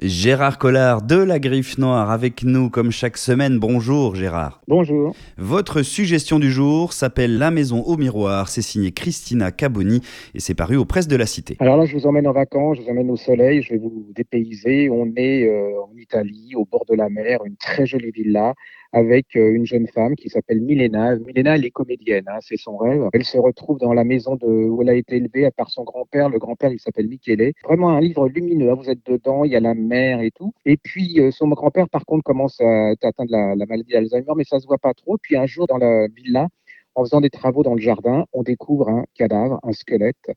Gérard Collard de la Griffe Noire avec nous comme chaque semaine. Bonjour Gérard. Bonjour. Votre suggestion du jour s'appelle La Maison au Miroir. C'est signé Christina Caboni et c'est paru aux presses de la Cité. Alors là, je vous emmène en vacances, je vous emmène au soleil, je vais vous dépayser. On est euh, en Italie, au bord de la mer, une très jolie villa avec euh, une jeune femme qui s'appelle Milena. Milena, elle est comédienne, hein, c'est son rêve. Elle se retrouve dans la maison de, où elle a été élevée par son grand-père. Le grand-père, il s'appelle Michele. Vraiment un livre lumineux. Hein, vous êtes dedans, il y a la mer et tout. Et puis, euh, son grand-père, par contre, commence à atteindre la, la maladie d'Alzheimer, mais ça se voit pas trop. Puis un jour, dans la villa, en faisant des travaux dans le jardin, on découvre un cadavre, un squelette.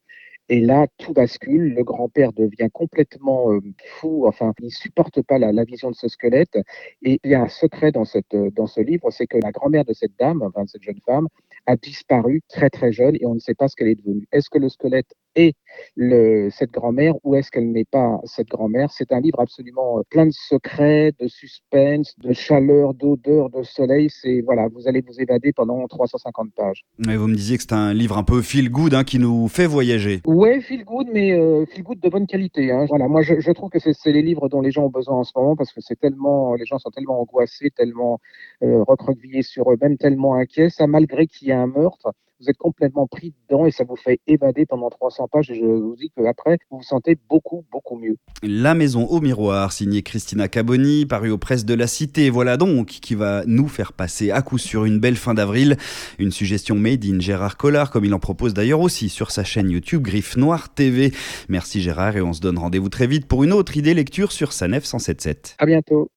Et là, tout bascule. Le grand-père devient complètement euh, fou. Enfin, il supporte pas la, vision de ce squelette. Et il y a un secret dans, cette, dans ce livre, c'est que la grand-mère de cette dame, enfin de cette jeune femme, a disparu très très jeune et on ne sait pas ce qu'elle est devenue. Est-ce que le squelette est le, cette grand-mère ou est-ce qu'elle n'est pas cette grand-mère? C'est un livre absolument euh, plein de secrets, de suspense, de chaleur, d'odeur, de soleil. C'est voilà, vous allez vous évader pendant 350 pages. Mais vous me disiez que c'est un livre un peu feel good hein, qui nous fait voyager. Ouais, feel good, mais euh, feel good de bonne qualité. Hein. Voilà, moi je, je trouve que c'est les livres dont les gens ont besoin en ce moment parce que c'est tellement, les gens sont tellement angoissés, tellement euh, recroquevillés sur eux-mêmes, tellement inquiets. Ça, malgré qu'il y ait un meurtre, vous êtes complètement pris dedans et ça vous fait évader pendant 300 pages. Et je vous dis qu'après, vous vous sentez beaucoup, beaucoup mieux. La Maison au Miroir, signée Christina Caboni, paru aux presses de la Cité. Voilà donc qui va nous faire passer à coup sûr une belle fin d'avril. Une suggestion made in Gérard Collard, comme il en propose d'ailleurs aussi sur sa chaîne YouTube Griffe Noire TV. Merci Gérard et on se donne rendez-vous très vite pour une autre idée lecture sur Sanef 177. À bientôt.